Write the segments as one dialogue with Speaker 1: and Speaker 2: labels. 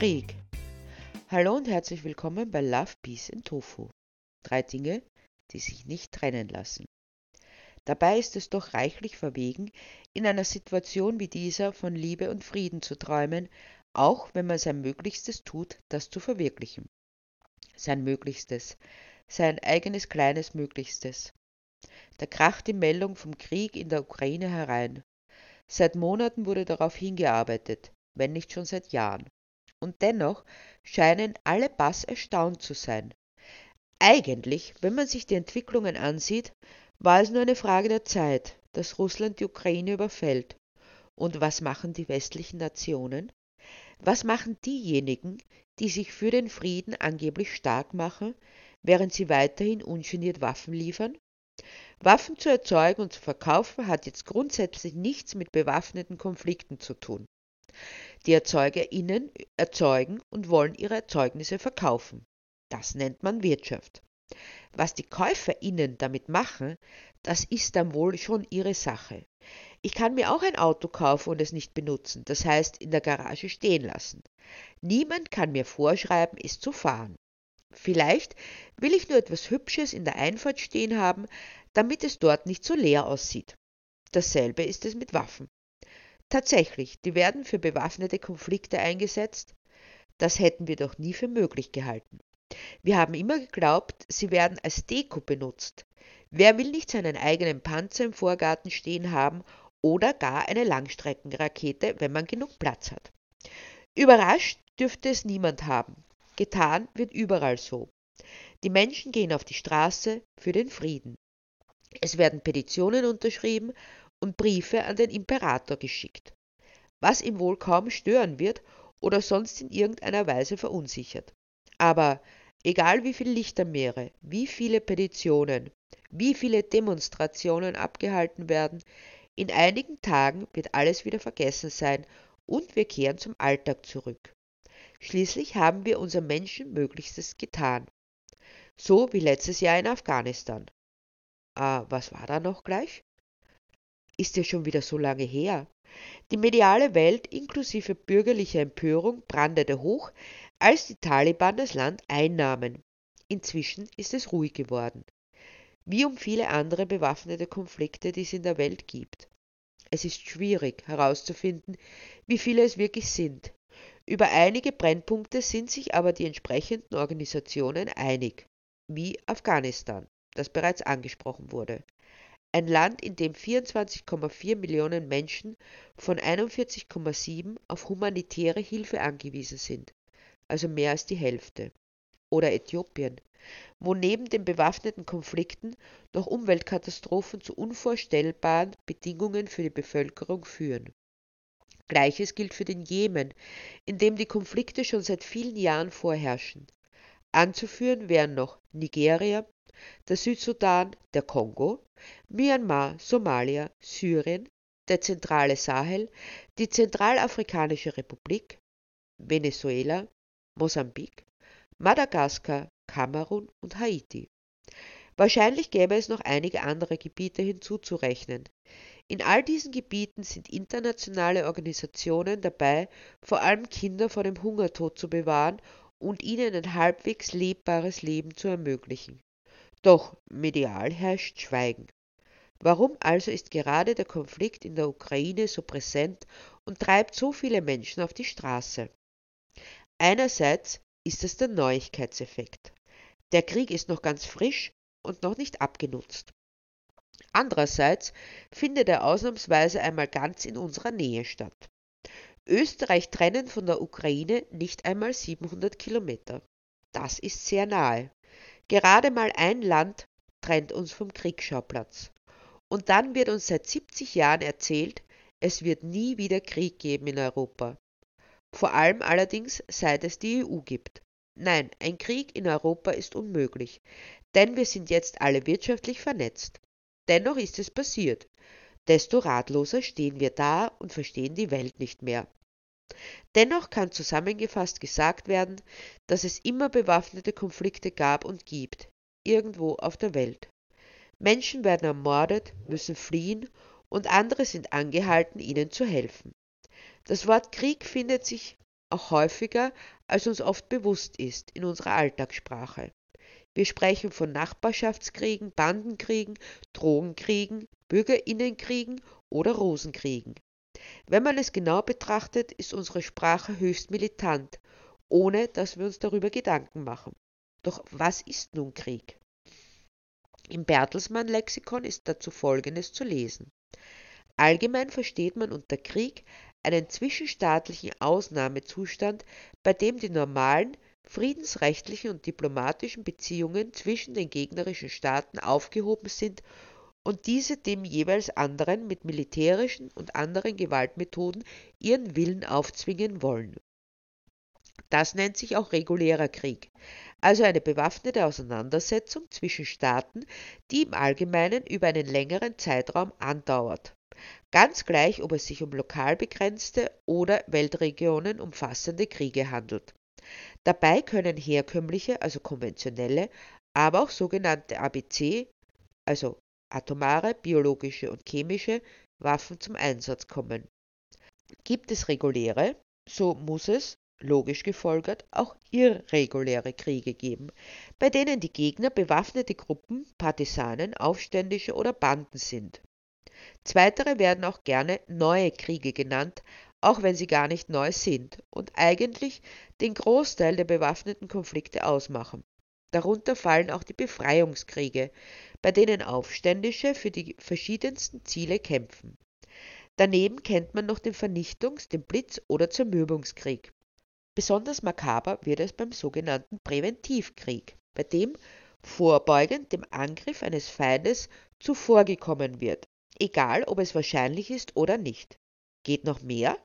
Speaker 1: Krieg. Hallo und herzlich willkommen bei Love, Peace and Tofu. Drei Dinge, die sich nicht trennen lassen. Dabei ist es doch reichlich verwegen, in einer Situation wie dieser von Liebe und Frieden zu träumen, auch wenn man sein Möglichstes tut, das zu verwirklichen. Sein Möglichstes, sein eigenes kleines Möglichstes. Da kracht die Meldung vom Krieg in der Ukraine herein. Seit Monaten wurde darauf hingearbeitet, wenn nicht schon seit Jahren. Und dennoch scheinen alle Bass erstaunt zu sein. Eigentlich, wenn man sich die Entwicklungen ansieht, war es nur eine Frage der Zeit, dass Russland die Ukraine überfällt. Und was machen die westlichen Nationen? Was machen diejenigen, die sich für den Frieden angeblich stark machen, während sie weiterhin ungeniert Waffen liefern? Waffen zu erzeugen und zu verkaufen hat jetzt grundsätzlich nichts mit bewaffneten Konflikten zu tun. Die ErzeugerInnen erzeugen und wollen ihre Erzeugnisse verkaufen. Das nennt man Wirtschaft. Was die KäuferInnen damit machen, das ist dann wohl schon ihre Sache. Ich kann mir auch ein Auto kaufen und es nicht benutzen, das heißt in der Garage stehen lassen. Niemand kann mir vorschreiben, es zu fahren. Vielleicht will ich nur etwas Hübsches in der Einfahrt stehen haben, damit es dort nicht so leer aussieht. Dasselbe ist es mit Waffen. Tatsächlich, die werden für bewaffnete Konflikte eingesetzt. Das hätten wir doch nie für möglich gehalten. Wir haben immer geglaubt, sie werden als Deko benutzt. Wer will nicht seinen eigenen Panzer im Vorgarten stehen haben oder gar eine Langstreckenrakete, wenn man genug Platz hat? Überrascht dürfte es niemand haben. Getan wird überall so. Die Menschen gehen auf die Straße für den Frieden. Es werden Petitionen unterschrieben und Briefe an den Imperator geschickt, was ihm wohl kaum stören wird oder sonst in irgendeiner Weise verunsichert. Aber Egal wie viel Lichtermeere, wie viele Petitionen, wie viele Demonstrationen abgehalten werden, in einigen Tagen wird alles wieder vergessen sein und wir kehren zum Alltag zurück. Schließlich haben wir unser Menschenmöglichstes getan. So wie letztes Jahr in Afghanistan. Ah, was war da noch gleich? Ist ja schon wieder so lange her. Die mediale Welt inklusive bürgerlicher Empörung brandete hoch, als die Taliban das Land einnahmen. Inzwischen ist es ruhig geworden. Wie um viele andere bewaffnete Konflikte, die es in der Welt gibt. Es ist schwierig herauszufinden, wie viele es wirklich sind. Über einige Brennpunkte sind sich aber die entsprechenden Organisationen einig, wie Afghanistan, das bereits angesprochen wurde. Ein Land, in dem 24,4 Millionen Menschen von 41,7 auf humanitäre Hilfe angewiesen sind also mehr als die Hälfte. Oder Äthiopien, wo neben den bewaffneten Konflikten noch Umweltkatastrophen zu unvorstellbaren Bedingungen für die Bevölkerung führen. Gleiches gilt für den Jemen, in dem die Konflikte schon seit vielen Jahren vorherrschen. Anzuführen wären noch Nigeria, der Südsudan, der Kongo, Myanmar, Somalia, Syrien, der zentrale Sahel, die Zentralafrikanische Republik, Venezuela, Mosambik, Madagaskar, Kamerun und Haiti. Wahrscheinlich gäbe es noch einige andere Gebiete hinzuzurechnen. In all diesen Gebieten sind internationale Organisationen dabei, vor allem Kinder vor dem Hungertod zu bewahren und ihnen ein halbwegs lebbares Leben zu ermöglichen. Doch medial herrscht Schweigen. Warum also ist gerade der Konflikt in der Ukraine so präsent und treibt so viele Menschen auf die Straße? Einerseits ist es der Neuigkeitseffekt. Der Krieg ist noch ganz frisch und noch nicht abgenutzt. Andererseits findet er ausnahmsweise einmal ganz in unserer Nähe statt. Österreich trennen von der Ukraine nicht einmal 700 Kilometer. Das ist sehr nahe. Gerade mal ein Land trennt uns vom Kriegsschauplatz. Und dann wird uns seit 70 Jahren erzählt, es wird nie wieder Krieg geben in Europa. Vor allem allerdings, seit es die EU gibt. Nein, ein Krieg in Europa ist unmöglich, denn wir sind jetzt alle wirtschaftlich vernetzt. Dennoch ist es passiert. Desto ratloser stehen wir da und verstehen die Welt nicht mehr. Dennoch kann zusammengefasst gesagt werden, dass es immer bewaffnete Konflikte gab und gibt, irgendwo auf der Welt. Menschen werden ermordet, müssen fliehen und andere sind angehalten, ihnen zu helfen. Das Wort Krieg findet sich auch häufiger, als uns oft bewusst ist, in unserer Alltagssprache. Wir sprechen von Nachbarschaftskriegen, Bandenkriegen, Drogenkriegen, Bürgerinnenkriegen oder Rosenkriegen. Wenn man es genau betrachtet, ist unsere Sprache höchst militant, ohne dass wir uns darüber Gedanken machen. Doch was ist nun Krieg? Im Bertelsmann-Lexikon ist dazu Folgendes zu lesen. Allgemein versteht man unter Krieg einen zwischenstaatlichen Ausnahmezustand, bei dem die normalen friedensrechtlichen und diplomatischen Beziehungen zwischen den gegnerischen Staaten aufgehoben sind und diese dem jeweils anderen mit militärischen und anderen Gewaltmethoden ihren Willen aufzwingen wollen. Das nennt sich auch regulärer Krieg, also eine bewaffnete Auseinandersetzung zwischen Staaten, die im Allgemeinen über einen längeren Zeitraum andauert. Ganz gleich, ob es sich um lokal begrenzte oder Weltregionen umfassende Kriege handelt. Dabei können herkömmliche, also konventionelle, aber auch sogenannte ABC, also atomare, biologische und chemische Waffen zum Einsatz kommen. Gibt es reguläre, so muss es, logisch gefolgert, auch irreguläre Kriege geben, bei denen die Gegner bewaffnete Gruppen, Partisanen, Aufständische oder Banden sind. Zweitere werden auch gerne neue Kriege genannt, auch wenn sie gar nicht neu sind und eigentlich den Großteil der bewaffneten Konflikte ausmachen. Darunter fallen auch die Befreiungskriege, bei denen Aufständische für die verschiedensten Ziele kämpfen. Daneben kennt man noch den Vernichtungs-, den Blitz- oder Zermürbungskrieg. Besonders makaber wird es beim sogenannten Präventivkrieg, bei dem vorbeugend dem Angriff eines Feindes zuvorgekommen wird, egal ob es wahrscheinlich ist oder nicht. Geht noch mehr?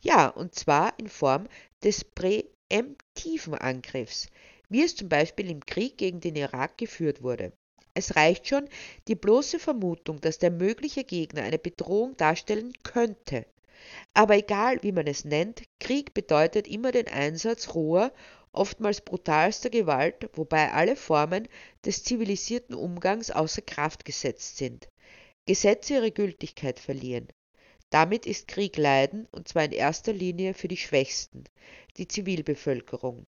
Speaker 1: Ja, und zwar in Form des präemptiven Angriffs, wie es zum Beispiel im Krieg gegen den Irak geführt wurde. Es reicht schon die bloße Vermutung, dass der mögliche Gegner eine Bedrohung darstellen könnte. Aber egal, wie man es nennt, Krieg bedeutet immer den Einsatz roher, oftmals brutalster Gewalt, wobei alle Formen des zivilisierten Umgangs außer Kraft gesetzt sind. Gesetze ihre Gültigkeit verlieren. Damit ist Krieg Leiden, und zwar in erster Linie für die Schwächsten, die Zivilbevölkerung.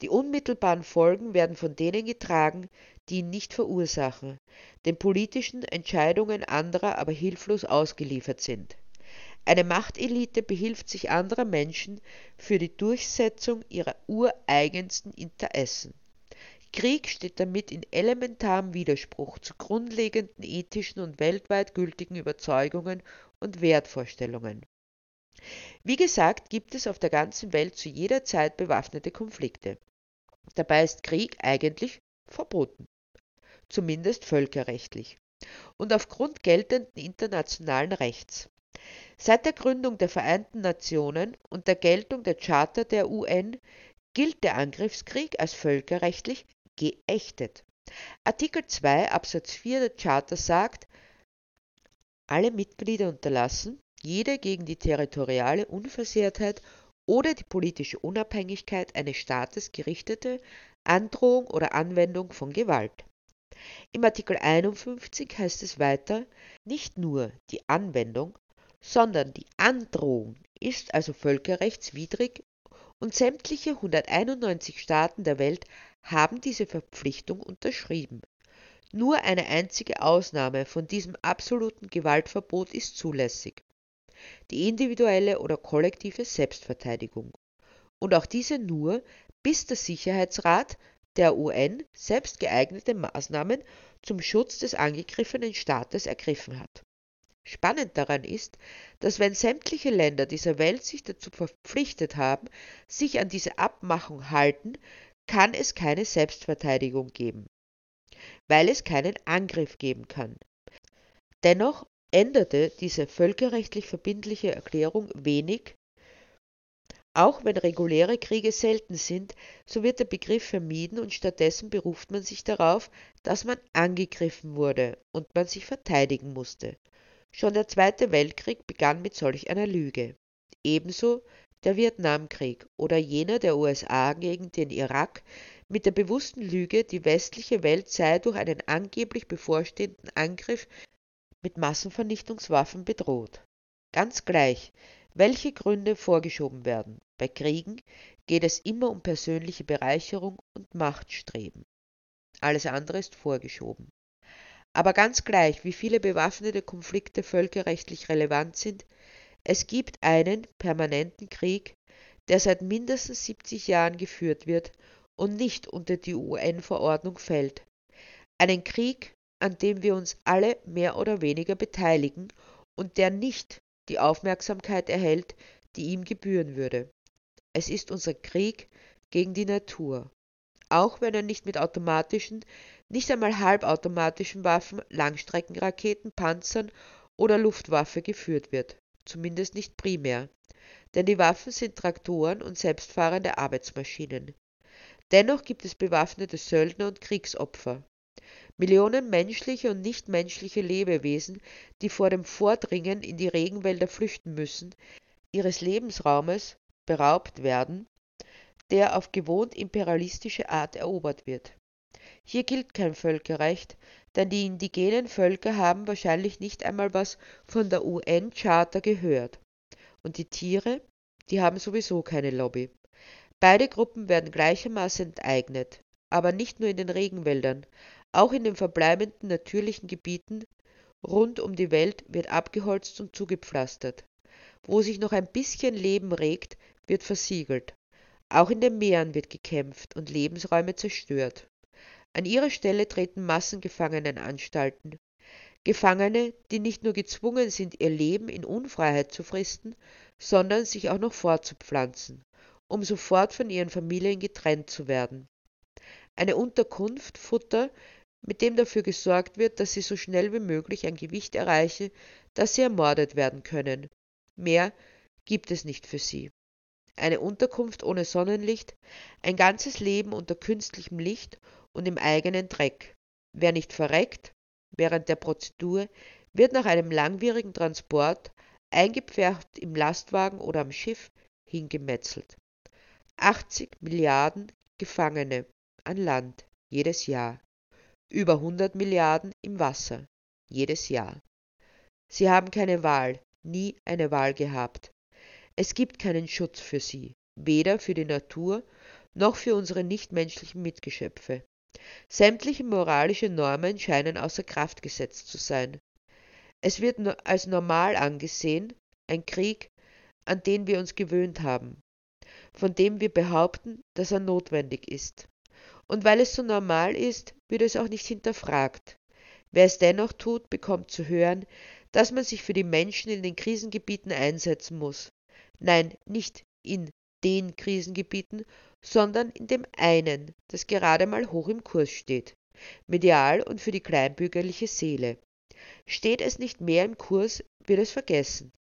Speaker 1: Die unmittelbaren Folgen werden von denen getragen, die ihn nicht verursachen, den politischen Entscheidungen anderer aber hilflos ausgeliefert sind. Eine Machtelite behilft sich anderer Menschen für die Durchsetzung ihrer ureigensten Interessen. Krieg steht damit in elementarem Widerspruch zu grundlegenden ethischen und weltweit gültigen Überzeugungen und Wertvorstellungen. Wie gesagt, gibt es auf der ganzen Welt zu jeder Zeit bewaffnete Konflikte. Dabei ist Krieg eigentlich verboten, zumindest völkerrechtlich und aufgrund geltenden internationalen Rechts. Seit der Gründung der Vereinten Nationen und der Geltung der Charta der UN gilt der Angriffskrieg als völkerrechtlich geächtet. Artikel 2 Absatz 4 der Charta sagt, alle Mitglieder unterlassen, jede gegen die territoriale Unversehrtheit oder die politische Unabhängigkeit eines Staates gerichtete Androhung oder Anwendung von Gewalt. Im Artikel 51 heißt es weiter, nicht nur die Anwendung, sondern die Androhung ist also völkerrechtswidrig und sämtliche 191 Staaten der Welt haben diese Verpflichtung unterschrieben. Nur eine einzige Ausnahme von diesem absoluten Gewaltverbot ist zulässig. Die individuelle oder kollektive Selbstverteidigung. Und auch diese nur, bis der Sicherheitsrat der UN selbst geeignete Maßnahmen zum Schutz des angegriffenen Staates ergriffen hat. Spannend daran ist, dass wenn sämtliche Länder dieser Welt sich dazu verpflichtet haben, sich an diese Abmachung halten, kann es keine Selbstverteidigung geben, weil es keinen Angriff geben kann. Dennoch änderte diese völkerrechtlich verbindliche Erklärung wenig. Auch wenn reguläre Kriege selten sind, so wird der Begriff vermieden und stattdessen beruft man sich darauf, dass man angegriffen wurde und man sich verteidigen musste. Schon der Zweite Weltkrieg begann mit solch einer Lüge. Ebenso der Vietnamkrieg oder jener der USA gegen den Irak mit der bewussten Lüge, die westliche Welt sei durch einen angeblich bevorstehenden Angriff mit Massenvernichtungswaffen bedroht. Ganz gleich, welche Gründe vorgeschoben werden. Bei Kriegen geht es immer um persönliche Bereicherung und Machtstreben. Alles andere ist vorgeschoben. Aber ganz gleich, wie viele bewaffnete Konflikte völkerrechtlich relevant sind, es gibt einen permanenten Krieg, der seit mindestens 70 Jahren geführt wird und nicht unter die UN-Verordnung fällt. Einen Krieg, an dem wir uns alle mehr oder weniger beteiligen und der nicht die Aufmerksamkeit erhält, die ihm gebühren würde. Es ist unser Krieg gegen die Natur. Auch wenn er nicht mit automatischen, nicht einmal halbautomatischen Waffen, Langstreckenraketen, Panzern oder Luftwaffe geführt wird, zumindest nicht primär, denn die Waffen sind Traktoren und selbstfahrende Arbeitsmaschinen. Dennoch gibt es bewaffnete Söldner und Kriegsopfer. Millionen menschliche und nichtmenschliche Lebewesen, die vor dem Vordringen in die Regenwälder flüchten müssen, ihres Lebensraumes beraubt werden, der auf gewohnt imperialistische Art erobert wird. Hier gilt kein Völkerrecht, denn die indigenen Völker haben wahrscheinlich nicht einmal was von der UN-Charta gehört. Und die Tiere, die haben sowieso keine Lobby. Beide Gruppen werden gleichermaßen enteignet, aber nicht nur in den Regenwäldern, auch in den verbleibenden natürlichen Gebieten rund um die Welt wird abgeholzt und zugepflastert. Wo sich noch ein bisschen Leben regt, wird versiegelt. Auch in den Meeren wird gekämpft und Lebensräume zerstört. An ihre Stelle treten Massengefangenenanstalten. Gefangene, die nicht nur gezwungen sind, ihr Leben in Unfreiheit zu fristen, sondern sich auch noch fortzupflanzen, um sofort von ihren Familien getrennt zu werden. Eine Unterkunft, Futter, mit dem dafür gesorgt wird, dass sie so schnell wie möglich ein Gewicht erreichen, dass sie ermordet werden können. Mehr gibt es nicht für sie eine Unterkunft ohne Sonnenlicht, ein ganzes Leben unter künstlichem Licht und im eigenen Dreck. Wer nicht verreckt während der Prozedur, wird nach einem langwierigen Transport, eingepfercht im Lastwagen oder am Schiff, hingemetzelt. 80 Milliarden Gefangene an Land jedes Jahr, über 100 Milliarden im Wasser jedes Jahr. Sie haben keine Wahl, nie eine Wahl gehabt. Es gibt keinen Schutz für sie, weder für die Natur noch für unsere nichtmenschlichen Mitgeschöpfe. Sämtliche moralische Normen scheinen außer Kraft gesetzt zu sein. Es wird als normal angesehen, ein Krieg, an den wir uns gewöhnt haben, von dem wir behaupten, dass er notwendig ist. Und weil es so normal ist, wird es auch nicht hinterfragt. Wer es dennoch tut, bekommt zu hören, dass man sich für die Menschen in den Krisengebieten einsetzen muss, Nein, nicht in den Krisengebieten, sondern in dem einen, das gerade mal hoch im Kurs steht, medial und für die kleinbürgerliche Seele. Steht es nicht mehr im Kurs, wird es vergessen.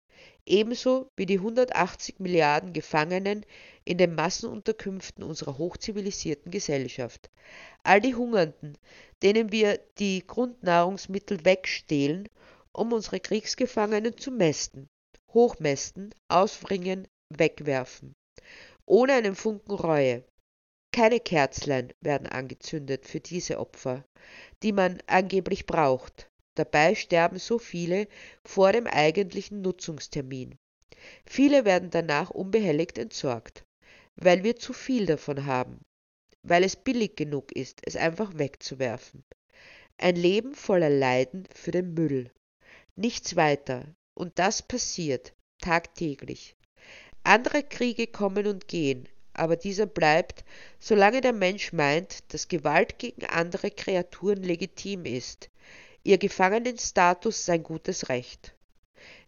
Speaker 1: Ebenso wie die 180 Milliarden Gefangenen in den Massenunterkünften unserer hochzivilisierten Gesellschaft. All die Hungernden, denen wir die Grundnahrungsmittel wegstehlen, um unsere Kriegsgefangenen zu mästen hochmästen, ausbringen, wegwerfen. Ohne einen Funken Reue. Keine Kerzlein werden angezündet für diese Opfer, die man angeblich braucht. Dabei sterben so viele vor dem eigentlichen Nutzungstermin. Viele werden danach unbehelligt entsorgt, weil wir zu viel davon haben, weil es billig genug ist, es einfach wegzuwerfen. Ein Leben voller Leiden für den Müll. Nichts weiter, und das passiert tagtäglich. Andere Kriege kommen und gehen, aber dieser bleibt, solange der Mensch meint, dass Gewalt gegen andere Kreaturen legitim ist, ihr Gefangenenstatus sein gutes Recht.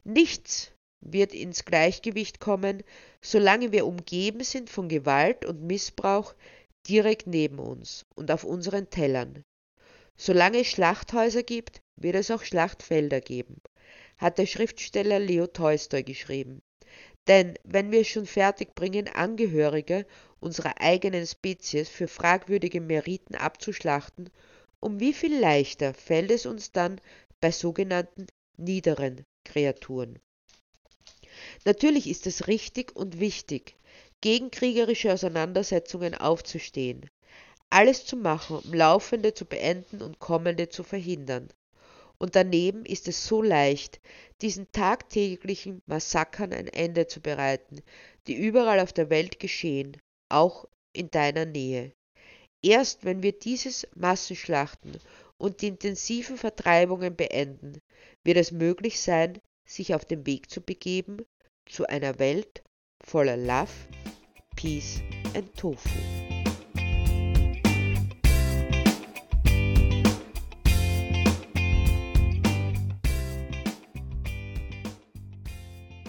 Speaker 1: Nichts wird ins Gleichgewicht kommen, solange wir umgeben sind von Gewalt und Missbrauch direkt neben uns und auf unseren Tellern. Solange es Schlachthäuser gibt, wird es auch Schlachtfelder geben hat der Schriftsteller Leo Tolstoi geschrieben. Denn wenn wir es schon fertigbringen, Angehörige unserer eigenen Spezies für fragwürdige Meriten abzuschlachten, um wie viel leichter fällt es uns dann bei sogenannten niederen Kreaturen. Natürlich ist es richtig und wichtig, gegen kriegerische Auseinandersetzungen aufzustehen, alles zu machen, um laufende zu beenden und kommende zu verhindern Und daneben ist es so leicht, diesen tagtäglichen Massakern ein Ende zu bereiten, die überall auf der Welt geschehen, auch in deiner Nähe. Erst wenn wir dieses Massenschlachten und die intensiven Vertreibungen beenden, wird es möglich sein, sich auf den Weg zu begeben zu einer Welt voller Love, Peace and Tofu.